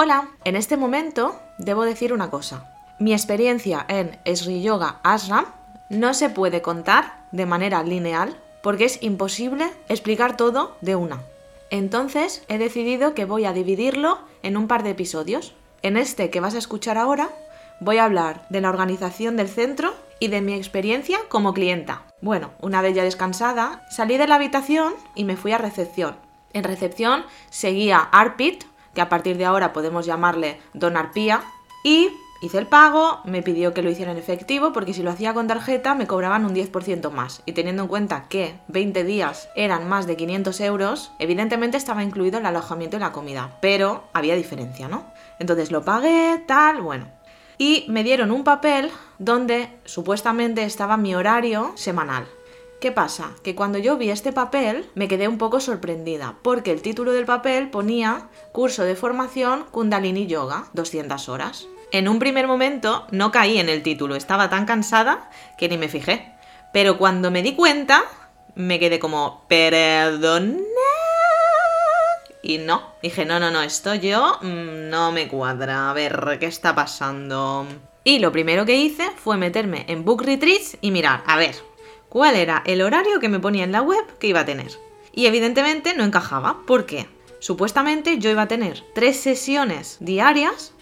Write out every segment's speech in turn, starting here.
Hola, en este momento debo decir una cosa. Mi experiencia en Sri Yoga Ashram no se puede contar de manera lineal porque es imposible explicar todo de una. Entonces he decidido que voy a dividirlo en un par de episodios. En este que vas a escuchar ahora voy a hablar de la organización del centro y de mi experiencia como clienta. Bueno, una vez ya descansada, salí de la habitación y me fui a recepción. En recepción seguía Arpit, que a partir de ahora podemos llamarle Don Arpía, y hice el pago, me pidió que lo hiciera en efectivo porque si lo hacía con tarjeta me cobraban un 10% más. Y teniendo en cuenta que 20 días eran más de 500 euros, evidentemente estaba incluido el alojamiento y la comida, pero había diferencia, ¿no? Entonces lo pagué, tal, bueno. Y me dieron un papel donde supuestamente estaba mi horario semanal. ¿Qué pasa? Que cuando yo vi este papel me quedé un poco sorprendida, porque el título del papel ponía curso de formación Kundalini Yoga, 200 horas. En un primer momento no caí en el título, estaba tan cansada que ni me fijé. Pero cuando me di cuenta, me quedé como, perdona. Y no, dije, no, no, no, esto yo mm, no me cuadra, a ver, ¿qué está pasando? Y lo primero que hice fue meterme en Book Retreats y mirar, a ver, cuál era el horario que me ponía en la web que iba a tener. Y evidentemente no encajaba. ¿Por qué? Supuestamente yo iba a tener tres sesiones diarias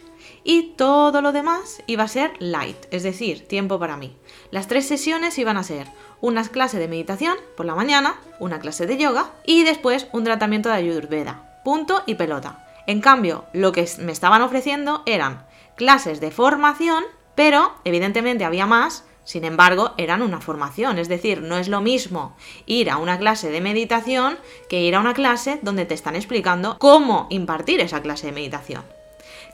y todo lo demás iba a ser light, es decir, tiempo para mí. Las tres sesiones iban a ser una clase de meditación por la mañana, una clase de yoga y después un tratamiento de ayurveda. Punto y pelota. En cambio, lo que me estaban ofreciendo eran clases de formación, pero evidentemente había más sin embargo, eran una formación, es decir, no es lo mismo ir a una clase de meditación que ir a una clase donde te están explicando cómo impartir esa clase de meditación.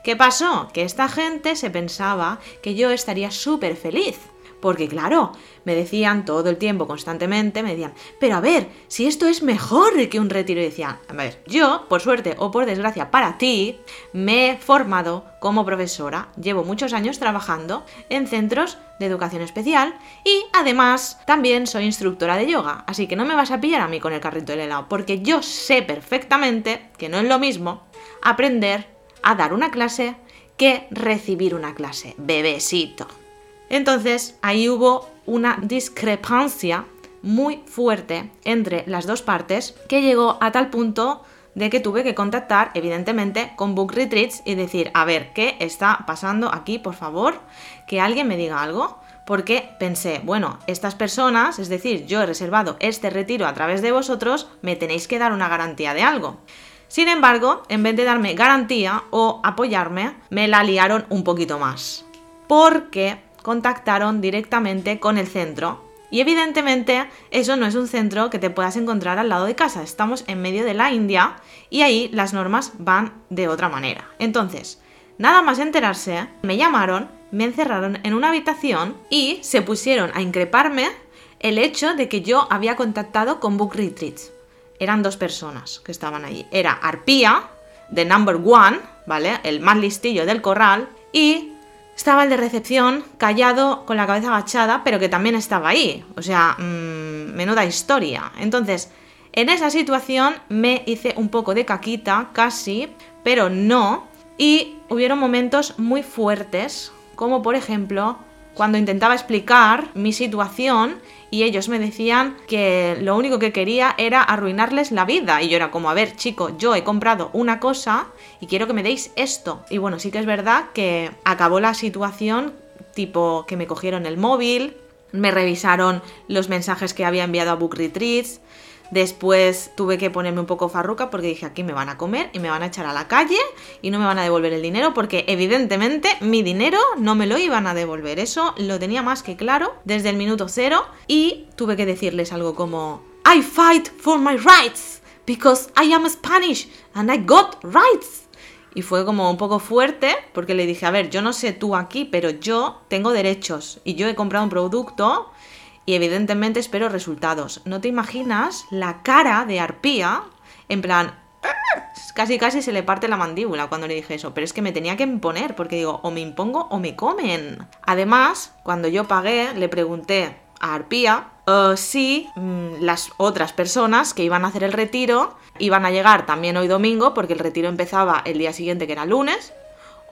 ¿Qué pasó? Que esta gente se pensaba que yo estaría súper feliz porque claro, me decían todo el tiempo, constantemente, me decían, pero a ver, si esto es mejor que un retiro, y decían, a ver, yo, por suerte o por desgracia para ti, me he formado como profesora, llevo muchos años trabajando en centros de educación especial y además también soy instructora de yoga, así que no me vas a pillar a mí con el carrito del helado, porque yo sé perfectamente que no es lo mismo aprender a dar una clase que recibir una clase, bebesito. Entonces ahí hubo una discrepancia muy fuerte entre las dos partes que llegó a tal punto de que tuve que contactar evidentemente con Book Retreats y decir, a ver, ¿qué está pasando aquí, por favor? Que alguien me diga algo. Porque pensé, bueno, estas personas, es decir, yo he reservado este retiro a través de vosotros, me tenéis que dar una garantía de algo. Sin embargo, en vez de darme garantía o apoyarme, me la liaron un poquito más. Porque contactaron directamente con el centro. Y evidentemente eso no es un centro que te puedas encontrar al lado de casa. Estamos en medio de la India y ahí las normas van de otra manera. Entonces, nada más enterarse, me llamaron, me encerraron en una habitación y se pusieron a increparme el hecho de que yo había contactado con Book Retreats. Eran dos personas que estaban allí. Era Arpía, de Number One, ¿vale? El más listillo del corral, y estaba el de recepción, callado, con la cabeza agachada, pero que también estaba ahí. O sea, mm, menuda historia. Entonces, en esa situación me hice un poco de caquita, casi, pero no. Y hubieron momentos muy fuertes, como por ejemplo cuando intentaba explicar mi situación y ellos me decían que lo único que quería era arruinarles la vida. Y yo era como, a ver, chico, yo he comprado una cosa y quiero que me deis esto. Y bueno, sí que es verdad que acabó la situación tipo que me cogieron el móvil, me revisaron los mensajes que había enviado a Book Retreats, Después tuve que ponerme un poco farruca porque dije aquí me van a comer y me van a echar a la calle y no me van a devolver el dinero porque evidentemente mi dinero no me lo iban a devolver. Eso lo tenía más que claro desde el minuto cero y tuve que decirles algo como I fight for my rights because I am Spanish and I got rights. Y fue como un poco fuerte porque le dije, a ver, yo no sé tú aquí, pero yo tengo derechos y yo he comprado un producto y evidentemente espero resultados. No te imaginas la cara de Arpía, en plan, casi casi se le parte la mandíbula cuando le dije eso, pero es que me tenía que imponer, porque digo, o me impongo o me comen. Además, cuando yo pagué, le pregunté a Arpía uh, si mm, las otras personas que iban a hacer el retiro iban a llegar también hoy domingo, porque el retiro empezaba el día siguiente, que era lunes,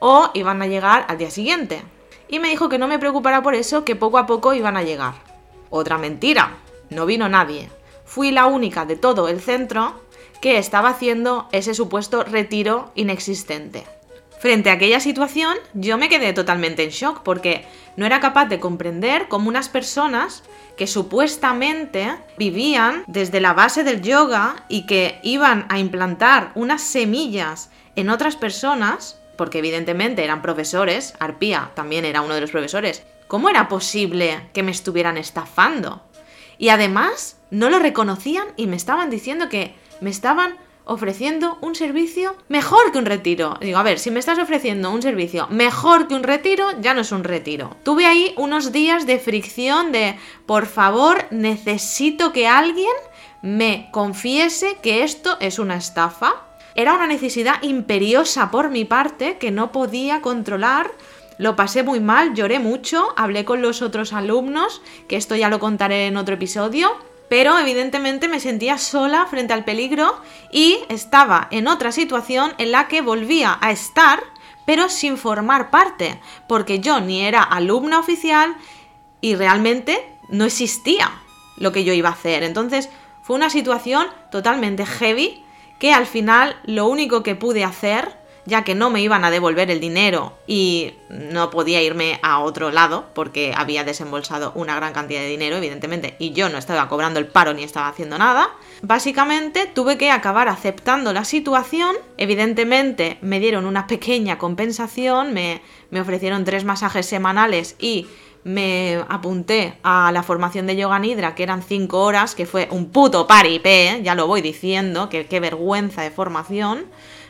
o iban a llegar al día siguiente. Y me dijo que no me preocupara por eso, que poco a poco iban a llegar. Otra mentira, no vino nadie. Fui la única de todo el centro que estaba haciendo ese supuesto retiro inexistente. Frente a aquella situación, yo me quedé totalmente en shock porque no era capaz de comprender cómo unas personas que supuestamente vivían desde la base del yoga y que iban a implantar unas semillas en otras personas, porque evidentemente eran profesores, Arpía también era uno de los profesores, ¿cómo era posible que me estuvieran estafando? Y además no lo reconocían y me estaban diciendo que me estaban ofreciendo un servicio mejor que un retiro. Digo, a ver, si me estás ofreciendo un servicio mejor que un retiro, ya no es un retiro. Tuve ahí unos días de fricción de, por favor, necesito que alguien me confiese que esto es una estafa. Era una necesidad imperiosa por mi parte que no podía controlar. Lo pasé muy mal, lloré mucho, hablé con los otros alumnos, que esto ya lo contaré en otro episodio pero evidentemente me sentía sola frente al peligro y estaba en otra situación en la que volvía a estar, pero sin formar parte, porque yo ni era alumna oficial y realmente no existía lo que yo iba a hacer. Entonces fue una situación totalmente heavy que al final lo único que pude hacer ya que no me iban a devolver el dinero y no podía irme a otro lado porque había desembolsado una gran cantidad de dinero, evidentemente, y yo no estaba cobrando el paro ni estaba haciendo nada. Básicamente tuve que acabar aceptando la situación, evidentemente me dieron una pequeña compensación, me, me ofrecieron tres masajes semanales y me apunté a la formación de yoga nidra, que eran cinco horas, que fue un puto paripé, ya lo voy diciendo, que qué vergüenza de formación.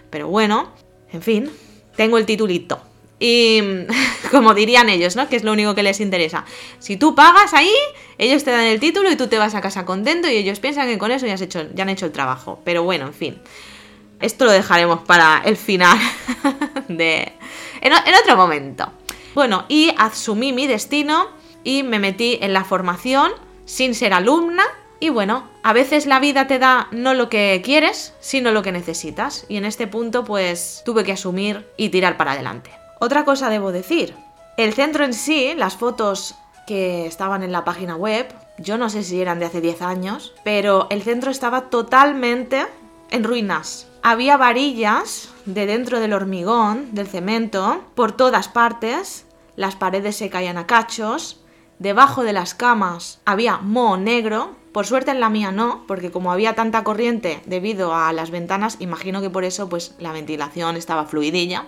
Pero bueno, en fin, tengo el titulito. Y como dirían ellos, ¿no? Que es lo único que les interesa. Si tú pagas ahí, ellos te dan el título y tú te vas a casa contento y ellos piensan que con eso ya, has hecho, han hecho el trabajo. Pero bueno, en fin. Esto lo dejaremos para el final de... En otro momento. Bueno, y asumí mi destino y me metí en la formación sin ser alumna y bueno, a veces la vida te da no lo que quieres, sino lo que necesitas. Y en este punto pues tuve que asumir y tirar para adelante. Otra cosa debo decir. El centro en sí, las fotos que estaban en la página web, yo no sé si eran de hace 10 años, pero el centro estaba totalmente en ruinas. Había varillas de dentro del hormigón, del cemento, por todas partes, las paredes se caían a cachos, debajo de las camas había moho negro, por suerte en la mía no, porque como había tanta corriente debido a las ventanas, imagino que por eso pues la ventilación estaba fluidilla.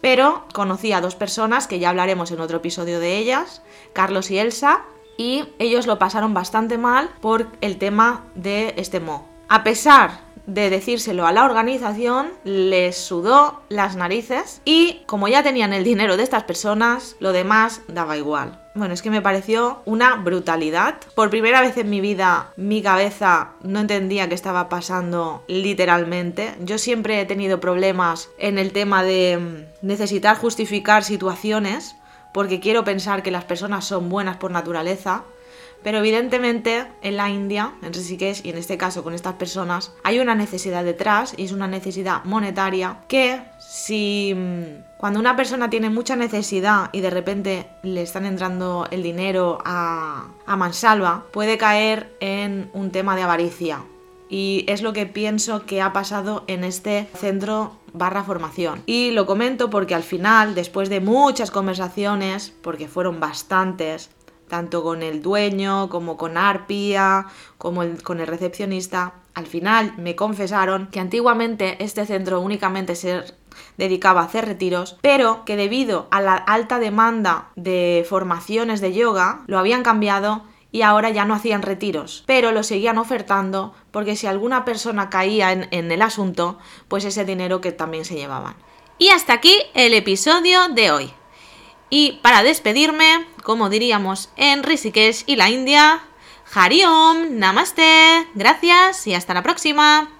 Pero conocí a dos personas que ya hablaremos en otro episodio de ellas, Carlos y Elsa, y ellos lo pasaron bastante mal por el tema de este mo. A pesar de decírselo a la organización, les sudó las narices y como ya tenían el dinero de estas personas, lo demás daba igual. Bueno, es que me pareció una brutalidad. Por primera vez en mi vida, mi cabeza no entendía qué estaba pasando literalmente. Yo siempre he tenido problemas en el tema de necesitar justificar situaciones porque quiero pensar que las personas son buenas por naturaleza pero evidentemente en la India, en Rishikesh y en este caso con estas personas, hay una necesidad detrás y es una necesidad monetaria que si mm, cuando una persona tiene mucha necesidad y de repente le están entrando el dinero a, a mansalva, puede caer en un tema de avaricia. Y es lo que pienso que ha pasado en este centro barra formación. Y lo comento porque al final, después de muchas conversaciones, porque fueron bastantes, tanto con el dueño como con Arpia, como con el recepcionista. Al final me confesaron que antiguamente este centro únicamente se dedicaba a hacer retiros, pero que debido a la alta demanda de formaciones de yoga lo habían cambiado y ahora ya no hacían retiros, pero lo seguían ofertando porque si alguna persona caía en, el asunto, pues ese dinero que también se llevaban. Y hasta aquí el episodio de hoy. Y para despedirme, como diríamos en Rishikesh y la India, Hariom, Namaste, gracias y hasta la próxima.